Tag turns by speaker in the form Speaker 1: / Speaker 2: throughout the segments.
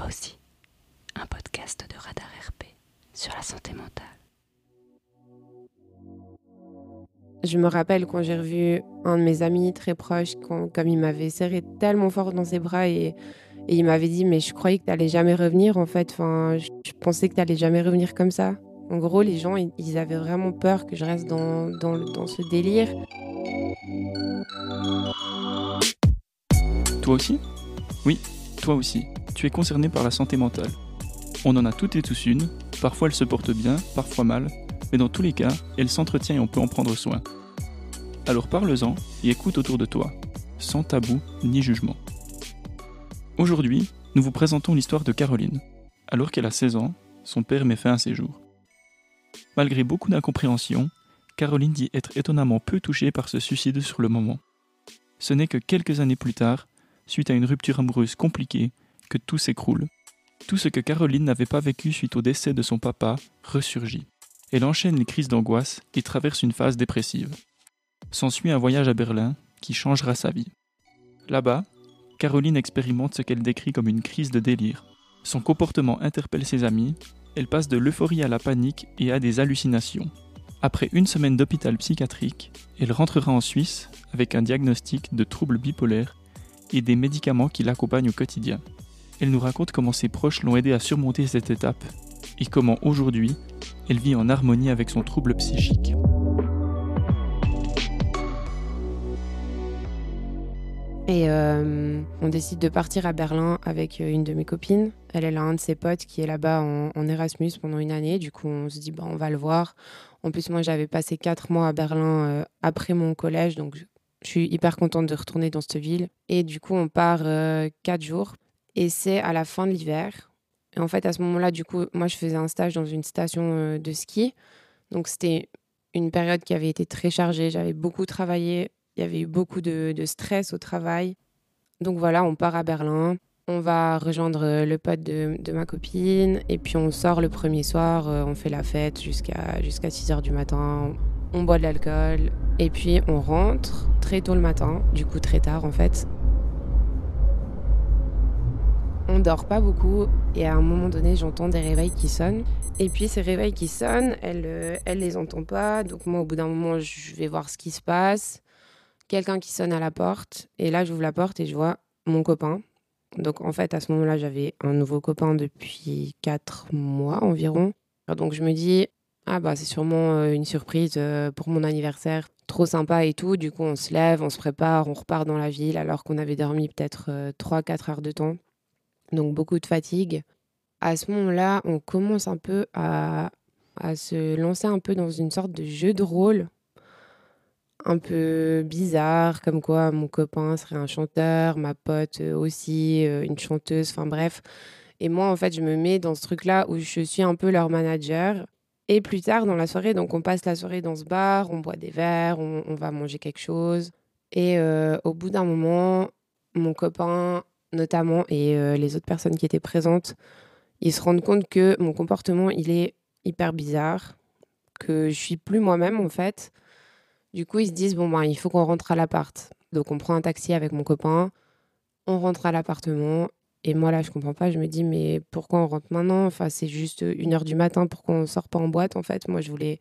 Speaker 1: toi aussi, un podcast de Radar RP sur la santé mentale.
Speaker 2: Je me rappelle quand j'ai revu un de mes amis très proches, comme il m'avait serré tellement fort dans ses bras et, il m'avait dit mais je croyais que tu n'allais jamais revenir en fait, enfin, je, pensais que tu n'allais jamais revenir comme ça. En gros, les gens, ils, avaient vraiment peur que je reste dans, dans, dans ce délire.
Speaker 3: Toi aussi? Oui, toi aussi. Tu es concerné par la santé mentale. On en a toutes et tous une, parfois elle se porte bien, parfois mal, mais dans tous les cas, elle s'entretient et on peut en prendre soin. Alors parle-en et écoute autour de toi, sans tabou ni jugement. Aujourd'hui, nous vous présentons l'histoire de Caroline. Alors qu'elle a 16 ans, son père met fin à ses jours. Malgré beaucoup d'incompréhension, Caroline dit être étonnamment peu touchée par ce suicide sur le moment. Ce n'est que quelques années plus tard, suite à une rupture amoureuse compliquée, que tout s'écroule. Tout ce que Caroline n'avait pas vécu suite au décès de son papa ressurgit. Elle enchaîne les crises d'angoisse et traverse une phase dépressive. S'ensuit un voyage à Berlin qui changera sa vie. Là-bas, Caroline expérimente ce qu'elle décrit comme une crise de délire. Son comportement interpelle ses amis, elle passe de l'euphorie à la panique et à des hallucinations. Après une semaine d'hôpital psychiatrique, elle rentrera en Suisse avec un diagnostic de troubles bipolaires et des médicaments qui l'accompagnent au quotidien. Elle nous raconte comment ses proches l'ont aidé à surmonter cette étape et comment aujourd'hui, elle vit en harmonie avec son trouble psychique.
Speaker 2: Et euh, on décide de partir à Berlin avec euh, une de mes copines. Elle, elle a un de ses potes qui est là-bas en, Erasmus pendant une année. Du coup, on se dit, bah, on va le voir. En plus, moi, j'avais passé quatre mois à Berlin euh, après mon collège. Donc, je suis hyper contente de retourner dans cette ville. Et du coup, on part quatre jours. Et c'est à la fin de l'hiver. Et en fait, à ce moment-là, du coup, moi, je faisais un stage dans une station euh, de ski. Donc, c'était une période qui avait été très chargée. J'avais beaucoup travaillé. Il y avait eu beaucoup de, stress au travail. Donc, voilà, on part à Berlin. On va rejoindre euh, le pote de, ma copine. Et puis, on sort le premier soir. Euh, on fait la fête jusqu'à jusqu'à 6 h du matin. On boit de l'alcool. Et puis, on rentre très tôt le matin. Du coup, très tard, en fait on dort pas beaucoup et à un moment donné, j'entends des réveils qui sonnent. Et puis ces réveils qui sonnent, elle, euh, elle les entend pas. Donc moi, au bout d'un moment, je vais voir ce qui se passe. Quelqu'un qui sonne à la porte. Et là, j'ouvre la porte et je vois mon copain. Donc en fait, à ce moment-là, j'avais un nouveau copain depuis 4 mois environ. Donc je me dis, ah bah c'est sûrement euh, une surprise euh, pour mon anniversaire, trop sympa et tout. Du coup, on se lève, on se prépare, on repart dans la ville alors qu'on avait dormi peut-être 3-4 heures de temps donc beaucoup de fatigue. À ce moment-là, on commence un peu à, se lancer un peu dans une sorte de jeu de rôle un peu bizarre, comme quoi mon copain serait un chanteur, ma pote aussi, euh, une chanteuse, enfin bref. Et moi, en fait, je me mets dans ce truc-là où je suis un peu leur manager. Et plus tard dans la soirée, donc on passe la soirée dans ce bar, on boit des verres, on, va manger quelque chose. Et euh, au bout d'un moment, mon copain notamment, et euh, les autres personnes qui étaient présentes, ils se rendent compte que mon comportement, il est hyper bizarre, que je suis plus moi-même en fait. Du coup, ils se disent, bon, ben, il faut qu'on rentre à l'appart. Donc, on prend un taxi avec mon copain, on rentre à l'appartement. Et moi, là, je comprends pas. Je me dis, mais pourquoi on rentre maintenant? Enfin, c'est juste une heure du matin, pourquoi on sort pas en boîte En fait, moi, je voulais,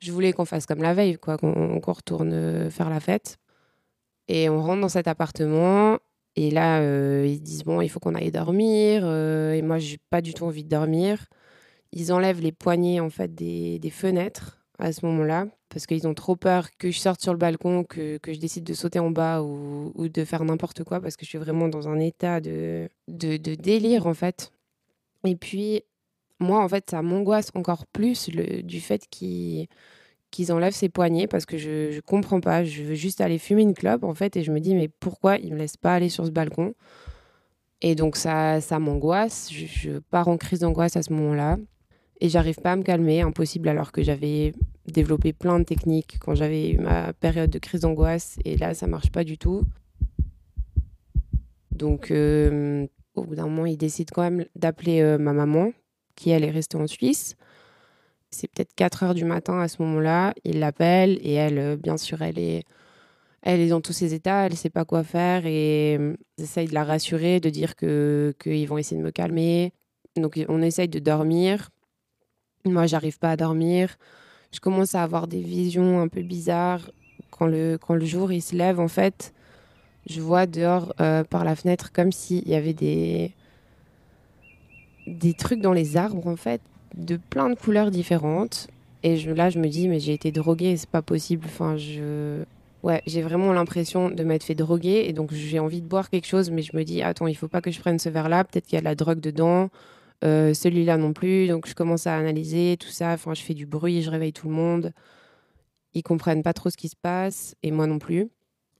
Speaker 2: je voulais qu'on fasse comme la veille, quoi, qu'on retourne euh, faire la fête. Et on rentre dans cet appartement. Et là, euh, ils disent bon, il faut qu'on aille dormir. Euh, et moi, j'ai pas du tout envie de dormir. Ils enlèvent les poignées en fait des, fenêtres à ce moment-là parce qu'ils ont trop peur que je sorte sur le balcon, que, je décide de sauter en bas ou, de faire n'importe quoi parce que je suis vraiment dans un état de, de, délire en fait. Et puis, moi, en fait, ça m'angoisse encore plus le, du fait qu'ils qu'ils enlèvent ses poignets parce que je, je comprends pas. Je veux juste aller fumer une clope en fait et je me dis mais pourquoi ils me laissent pas aller sur ce balcon? Et donc ça, ça m'angoisse. Je, pars en crise d'angoisse à ce moment-là et j'arrive pas à me calmer, impossible alors que j'avais développé plein de techniques quand j'avais eu ma période de crise d'angoisse et là ça marche pas du tout. Donc euh, au bout d'un moment, ils décident quand même d'appeler euh, ma maman qui elle est restée en Suisse. C'est peut-être 4 heures du matin à ce moment-là. Il l'appelle et elle, euh, bien sûr, elle est, elle est dans tous ses états, elle sait pas quoi faire et j'essaye de la rassurer, de dire que qu'ils vont essayer de me calmer. Donc on essaye de dormir. Moi, j'arrive pas à dormir. Je commence à avoir des visions un peu bizarres quand le quand le jour il se lève en fait. Je vois dehors euh, par la fenêtre comme s'il y avait des des trucs dans les arbres en fait, de plein de couleurs différentes. Et je, là, je me dis, mais j'ai été droguée, c'est pas possible. Enfin, je. Ouais, j'ai vraiment l'impression de m'être fait droguer et donc j'ai envie de boire quelque chose, mais je me dis, attends, il faut pas que je prenne ce verre-là, peut-être qu'il y a de la drogue dedans, euh, celui-là non plus. Donc je commence à analyser tout ça. Enfin, je fais du bruit, je réveille tout le monde. Ils comprennent pas trop ce qui se passe et moi non plus.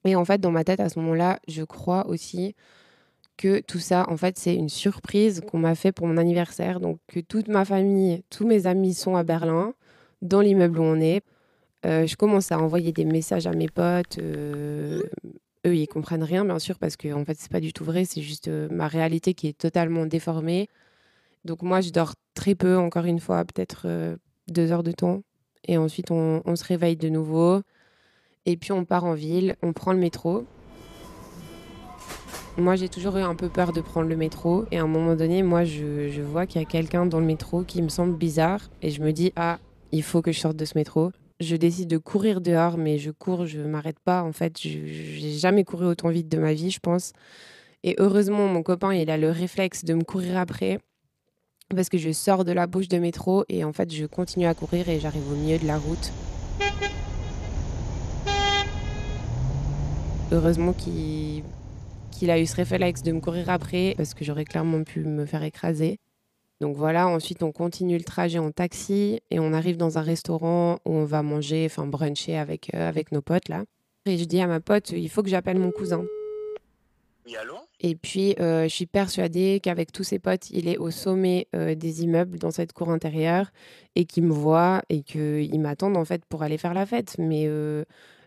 Speaker 2: Et en fait, dans ma tête, à ce moment-là, je crois aussi que tout ça, en fait, c'est une surprise qu'on m'a fait pour mon anniversaire. Donc, que toute ma famille, tous mes amis sont à Berlin, dans l'immeuble où on est. Euh, je commence à envoyer des messages à mes potes. Euh, eux, ils comprennent rien, bien sûr, parce que en fait, c'est pas du tout vrai. C'est juste euh, ma réalité qui est totalement déformée. Donc, moi, je dors très peu, encore une fois, peut-être deux heures de temps. Et ensuite, on, on se réveille de nouveau. Et puis, on part en ville, on prend le métro. Moi, j'ai toujours eu un peu peur de prendre le métro. Et à un moment donné, moi, je, je vois qu'il y a quelqu'un dans le métro qui me semble bizarre. Et je me dis, ah, il faut que je sorte de ce métro. Je décide de courir dehors, mais je cours, je m'arrête pas. En fait, je n'ai jamais couru autant vite de ma vie, je pense. Et heureusement, mon copain, il a le réflexe de me courir après. Parce que je sors de la bouche de métro et en fait, je continue à courir et j'arrive au milieu de la route. Heureusement qu'il qu'il a eu ce réflexe de me courir après parce que j'aurais clairement pu me faire écraser. Donc voilà, ensuite on continue le trajet en taxi et on arrive dans un restaurant où on va manger, enfin bruncher avec, euh, avec nos potes là. Et je dis à ma pote, il faut que j'appelle mon cousin.
Speaker 4: Oui, allô?
Speaker 2: Et puis euh, je suis persuadée qu'avec tous ses potes, il est au sommet euh, des immeubles dans cette cour intérieure et qu'il me voit et qu'il m'attend en fait pour aller faire la fête. Mais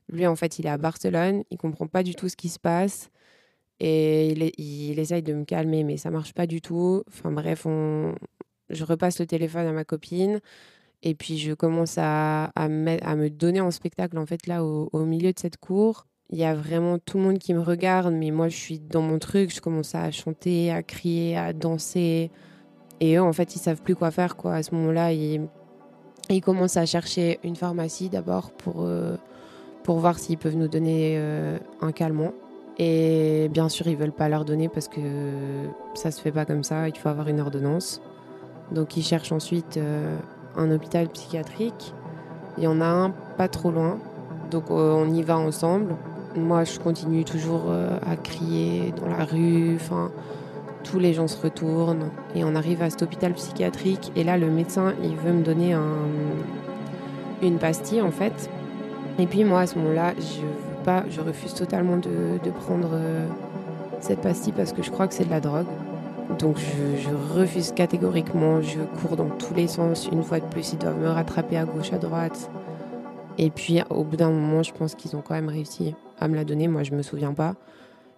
Speaker 2: lui en fait, il est à Barcelone, il comprend pas du tout ce qui se passe. Et il, essaye de me calmer, mais ça marche pas du tout. Enfin bref, je repasse le téléphone à ma copine. Et puis je commence à, me, donner en spectacle, en fait, là, au, milieu de cette cour. Il y a vraiment tout le monde qui me regarde, mais moi, je suis dans mon truc. Je commence à chanter, à crier, à danser. Et eux, en fait, ils savent plus quoi faire. À ce moment-là, ils, ils commencent à chercher une pharmacie d'abord pour, euh, pour voir s'ils peuvent nous donner euh, un calmant. Et bien sûr, ils veulent pas leur donner parce que ça se fait pas comme ça. Il faut avoir une ordonnance. Donc, ils cherchent ensuite euh, un hôpital psychiatrique. Il y en a un pas trop loin. Donc, euh, on y va ensemble. Moi, je continue toujours euh, à crier dans la rue. Enfin, tous les gens se retournent et on arrive à cet hôpital psychiatrique. Et là, le médecin, il veut me donner un, une pastille en fait. Et puis moi, à ce moment-là, je je refuse totalement de, prendre euh, cette pastille parce que je crois que c'est de la drogue. Donc je, refuse catégoriquement, je cours dans tous les sens. Une fois de plus, ils doivent me rattraper à gauche, à droite. Et puis au bout d'un moment, je pense qu'ils ont quand même réussi à me la donner, moi je me souviens pas,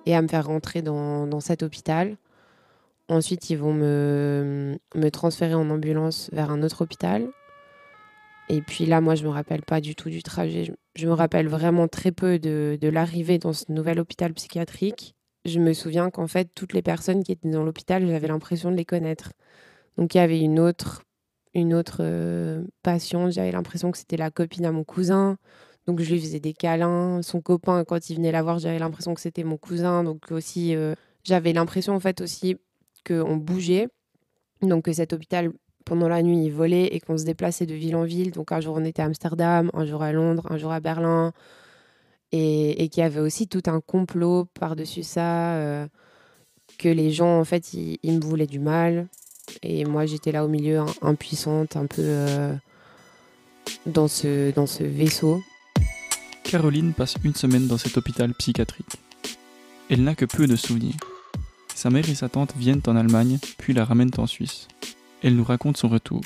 Speaker 2: et à me faire rentrer dans, cet hôpital. Ensuite, ils vont me transférer en ambulance vers un autre hôpital. Et puis là, moi, je me rappelle pas du tout du trajet. Je, me rappelle vraiment très peu de, l'arrivée dans ce nouvel hôpital psychiatrique. Je me souviens qu'en fait, toutes les personnes qui étaient dans l'hôpital, j'avais l'impression de les connaître. Donc il y avait une autre, une autre euh, patiente, j'avais l'impression que c'était la copine à mon cousin. Donc je lui faisais des câlins. Son copain, quand il venait la voir, j'avais l'impression que c'était mon cousin. Donc aussi, euh, j'avais l'impression en fait aussi qu'on bougeait. Donc que cet hôpital pendant la nuit, ils volaient et qu'on se déplaçait de ville en ville. Donc un jour on était à Amsterdam, un jour à Londres, un jour à Berlin. Et, et qu'il y avait aussi tout un complot par-dessus ça, euh, que les gens, en fait, ils, me voulaient du mal. Et moi, j'étais là au milieu, impuissante, un peu euh, dans, ce, dans ce vaisseau.
Speaker 3: Caroline passe une semaine dans cet hôpital psychiatrique. Elle n'a que peu de souvenirs. Sa mère et sa tante viennent en Allemagne, puis la ramènent en Suisse. Elle nous raconte son retour.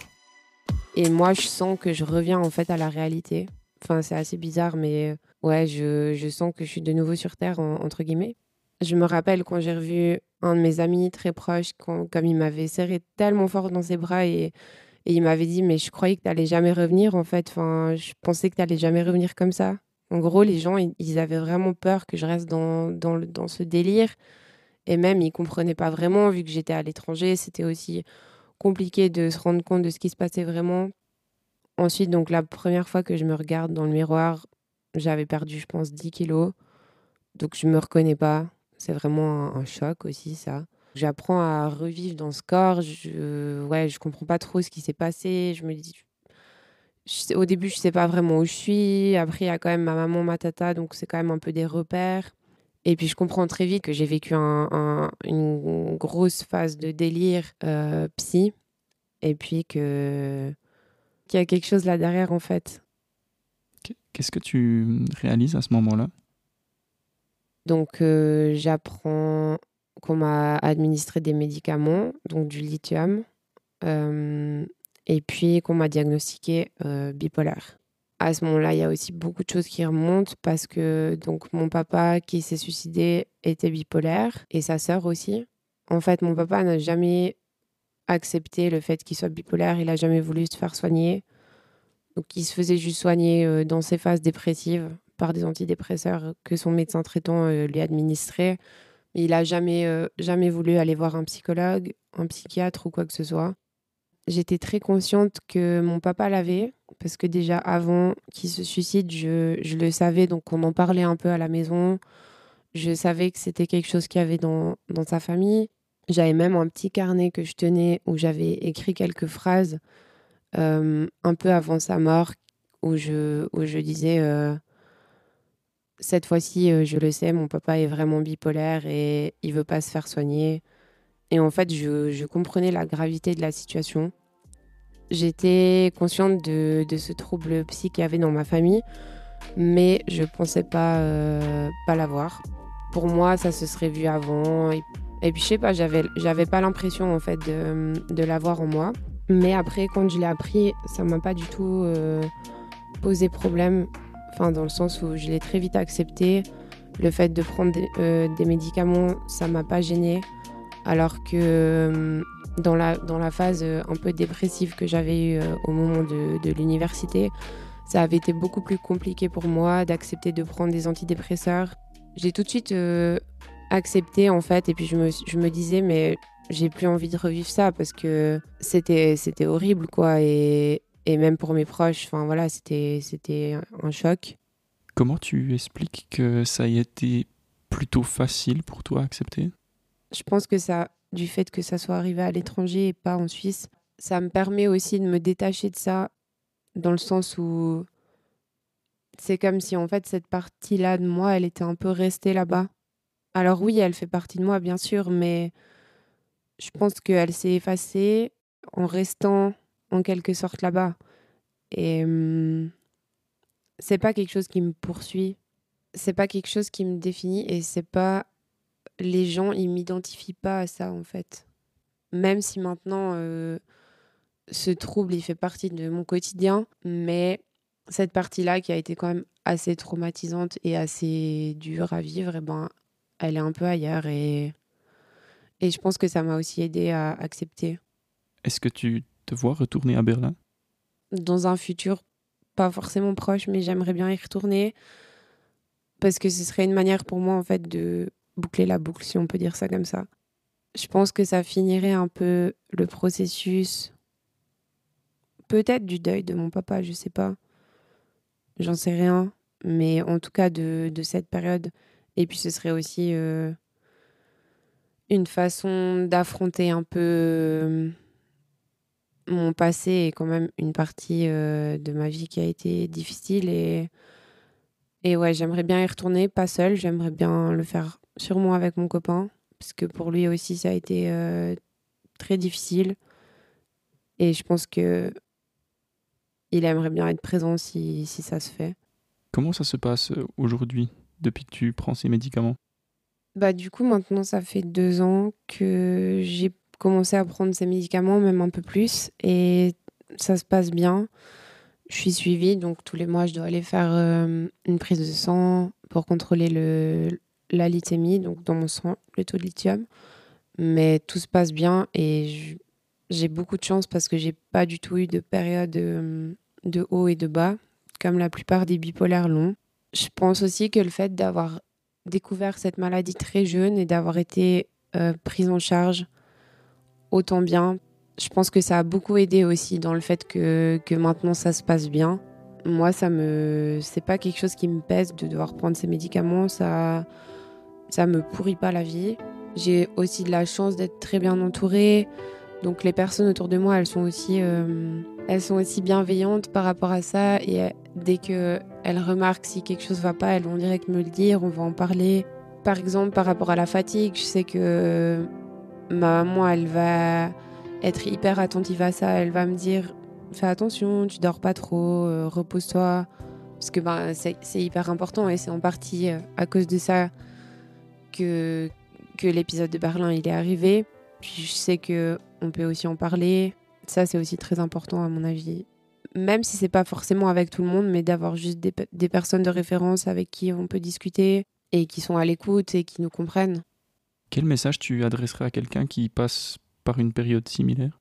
Speaker 2: Et moi, je sens que je reviens en fait à la réalité. Enfin, c'est assez bizarre, mais euh, ouais, je, je, sens que je suis de nouveau sur Terre, en, entre guillemets. Je me rappelle quand j'ai revu un de mes amis très proches, quand, comme il m'avait serré tellement fort dans ses bras et, et il m'avait dit, mais je croyais que tu n'allais jamais revenir, en fait. Enfin, je pensais que tu n'allais jamais revenir comme ça. En gros, les gens, ils avaient vraiment peur que je reste dans, dans, dans ce délire. Et même, ils comprenaient pas vraiment, vu que j'étais à l'étranger. C'était aussi compliqué de se rendre compte de ce qui se passait vraiment. Ensuite, donc la première fois que je me regarde dans le miroir, j'avais perdu, je pense, 10 kilos. Donc je me reconnais pas. C'est vraiment un, choc aussi, ça. J'apprends à revivre dans ce corps. Je, ouais, je comprends pas trop ce qui s'est passé. Je me dis, au début, je sais pas vraiment où je suis. Après, il y a quand même ma maman, ma tata, donc c'est quand même un peu des repères. Et puis, je comprends très vite que j'ai vécu un, une grosse phase de délire euh, psy. Et puis que qu'il y a quelque chose là derrière, en fait.
Speaker 3: Qu'est-ce que tu réalises à ce moment-là?
Speaker 2: Donc, euh, j'apprends qu'on m'a administré des médicaments, donc du lithium, euh, et puis qu'on m'a diagnostiqué bipolaire. À ce moment-là, il y a aussi beaucoup de choses qui remontent parce que donc mon papa qui s'est suicidé était bipolaire et sa sœur aussi. En fait, mon papa n'a jamais accepté le fait qu'il soit bipolaire. Il n'a jamais voulu se faire soigner. Donc, il se faisait juste soigner euh, dans ses phases dépressives par des antidépresseurs que son médecin traitant euh, lui administrait. Il n'a jamais, euh, jamais voulu aller voir un psychologue, un psychiatre ou quoi que ce soit. J'étais très consciente que mon papa l'avait, parce que déjà avant qu'il se suicide, je, le savais, donc on en parlait un peu à la maison. Je savais que c'était quelque chose qu'il y avait dans, sa famille. J'avais même un petit carnet que je tenais où j'avais écrit quelques phrases euh, un peu avant sa mort où je, où je disais euh, cette fois-ci, euh, je le sais, mon papa est vraiment bipolaire et il veut pas se faire soigner. Et en fait, je, comprenais la gravité de la situation. J'étais consciente de, ce trouble psy qu'il y avait dans ma famille, mais je pensais pas, pas l'avoir. Pour moi, ça se serait vu avant. Et puis je sais pas, j'avais, pas l'impression en fait de, de l'avoir en moi. Mais après, quand je l'ai appris, ça m'a pas du tout euh, posé problème. Enfin, dans le sens où je l'ai très vite accepté. Le fait de prendre des, euh, des médicaments, ça m'a pas gêné. Alors que euh, dans, la, dans la phase un peu dépressive que j'avais eue au moment de, de l'université, ça avait été beaucoup plus compliqué pour moi d'accepter de prendre des antidépresseurs. J'ai tout de suite accepter en fait. Et puis je me, je me disais, mais j'ai plus envie de revivre ça parce que c'était, horrible quoi. Et, et même pour mes proches, enfin voilà, c'était, c'était un choc.
Speaker 3: Comment tu expliques que ça ait été plutôt facile pour toi à accepter?
Speaker 2: Je pense que ça, du fait que ça soit arrivé à l'étranger et pas en Suisse, ça me permet aussi de me détacher de ça dans le sens où c'est comme si en fait cette partie-là de moi, elle était un peu restée là-bas alors oui, elle fait partie de moi, bien sûr, mais je pense qu'elle s'est effacée en restant en quelque sorte là-bas. Et hum, c'est pas quelque chose qui me poursuit, c'est pas quelque chose qui me définit et c'est pas les gens ils m'identifient pas à ça en fait. Même si maintenant euh, ce trouble il fait partie de mon quotidien, mais cette partie-là qui a été quand même assez traumatisante et assez dure à vivre, et eh ben elle est un peu ailleurs et, et je pense que ça m'a aussi aidé à accepter.
Speaker 3: Est-ce que tu te vois retourner à Berlin?
Speaker 2: Dans un futur pas forcément proche, mais j'aimerais bien y retourner parce que ce serait une manière pour moi en fait de boucler la boucle, si on peut dire ça comme ça. Je pense que ça finirait un peu le processus, peut-être du deuil de mon papa, je sais pas. J'en sais rien, mais en tout cas de, de cette période et puis ce serait aussi euh, une façon d'affronter un peu euh, mon passé et quand même une partie euh, de ma vie qui a été difficile. Et, et ouais, j'aimerais bien y retourner, pas seule, j'aimerais bien le faire sûrement avec mon copain, parce que pour lui aussi ça a été très difficile. Et je pense que il aimerait bien être présent si, si ça se fait.
Speaker 3: Comment ça se passe aujourd'hui depuis que tu prends ces médicaments?
Speaker 2: Bah du coup maintenant ça fait deux ans que j'ai commencé à prendre ces médicaments, même un peu plus, et ça se passe bien. Je suis suivie, donc tous les mois je dois aller faire euh, une prise de sang pour contrôler le, la lithémie, donc dans mon sang, le taux de lithium. Mais tout se passe bien et j'ai beaucoup de chance parce que j'ai pas du tout eu de période de, euh, de haut et de bas, comme la plupart des bipolaires l'ont. Je pense aussi que le fait d'avoir découvert cette maladie très jeune et d'avoir été euh, prise en charge autant bien, je pense que ça a beaucoup aidé aussi dans le fait que, que maintenant ça se passe bien. Moi, ça me, c'est pas quelque chose qui me pèse de devoir prendre ces médicaments. Ça, ça me pourrit pas la vie. J'ai aussi de la chance d'être très bien entourée. Donc les personnes autour de moi, elles sont aussi, euh, elles sont aussi bienveillantes par rapport à ça. Et euh, dès que elles remarquent si quelque chose va pas, elles vont direct me le dire. On va en parler. Par exemple, par rapport à la fatigue, je sais que ma maman, elle va être hyper attentive à ça. Elle va me dire fais attention, tu dors pas trop, euh, repose-toi. Parce que ben, c'est hyper important et c'est en partie à cause de ça que, que l'épisode de Berlin il est arrivé. Puis je sais que on peut aussi en parler. Ça, c'est aussi très important à mon avis. Même si c'est pas forcément avec tout le monde, mais d'avoir juste des, des personnes de référence avec qui on peut discuter et qui sont à l'écoute et qui nous comprennent.
Speaker 3: Quel message tu adresserais à quelqu'un qui passe par une période similaire?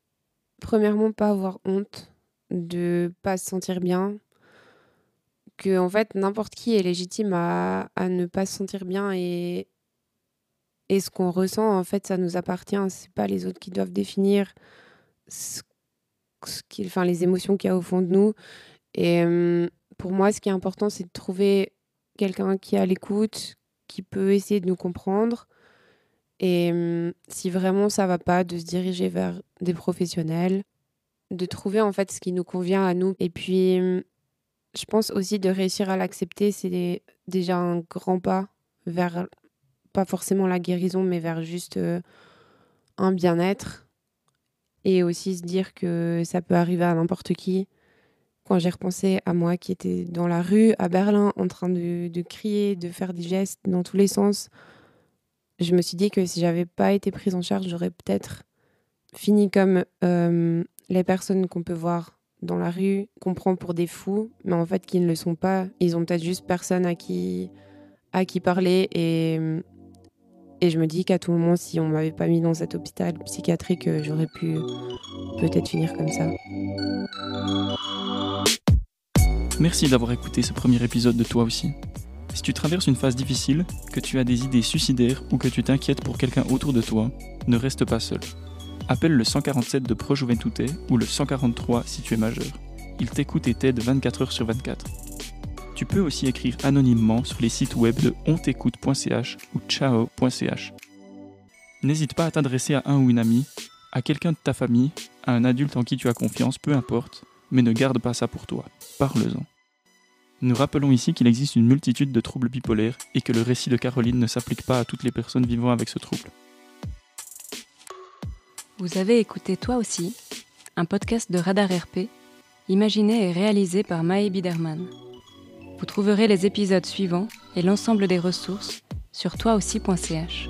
Speaker 2: Premièrement, pas avoir honte de pas se sentir bien, que en fait n'importe qui est légitime à, à, ne pas se sentir bien et, et ce qu'on ressent en fait ça nous appartient, c'est pas les autres qui doivent définir ce, ce enfin, les émotions qu'il y a au fond de nous. Et euh, pour moi, ce qui est important, c'est de trouver quelqu'un qui est à l'écoute, qui peut essayer de nous comprendre. Et euh, si vraiment ça va pas, de se diriger vers des professionnels de trouver en fait ce qui nous convient à nous. Et puis, je pense aussi de réussir à l'accepter, c'est déjà un grand pas vers, pas forcément la guérison, mais vers juste euh, un bien-être. Et aussi se dire que ça peut arriver à n'importe qui. Quand j'ai repensé à moi qui était dans la rue à Berlin en train de, de crier, de faire des gestes dans tous les sens, je me suis dit que si j'avais pas été prise en charge, j'aurais peut-être fini comme euh, les personnes qu'on peut voir dans la rue, qu'on prend pour des fous, mais en fait qui ne le sont pas. Ils ont peut-être juste personne à qui, à qui parler et, et je me dis qu'à tout moment, si on m'avait pas mis dans cet hôpital psychiatrique, j'aurais pu peut-être finir comme ça.
Speaker 3: Merci d'avoir écouté ce premier épisode de Toi aussi. Si tu traverses une phase difficile, que tu as des idées suicidaires ou que tu t'inquiètes pour quelqu'un autour de toi, ne reste pas seul. Appelle le 147 de Pro Juventute ou le 143 si tu es majeur. Il t'écoute et t'aide 24 heures sur 24. Tu peux aussi écrire anonymement sur les sites web de ontécoute.ch ou ciao.ch. N'hésite pas à t'adresser à un ou une amie, à quelqu'un de ta famille, à un adulte en qui tu as confiance, peu importe, mais ne garde pas ça pour toi. Parle-en. Nous rappelons ici qu'il existe une multitude de troubles bipolaires et que le récit de Caroline ne s'applique pas à toutes les personnes vivant avec ce trouble.
Speaker 1: Vous avez écouté Toi aussi, un podcast de Radar RP, imaginé et réalisé par Mae Biderman. Vous trouverez les épisodes suivants et l'ensemble des ressources sur toiaussi.ch.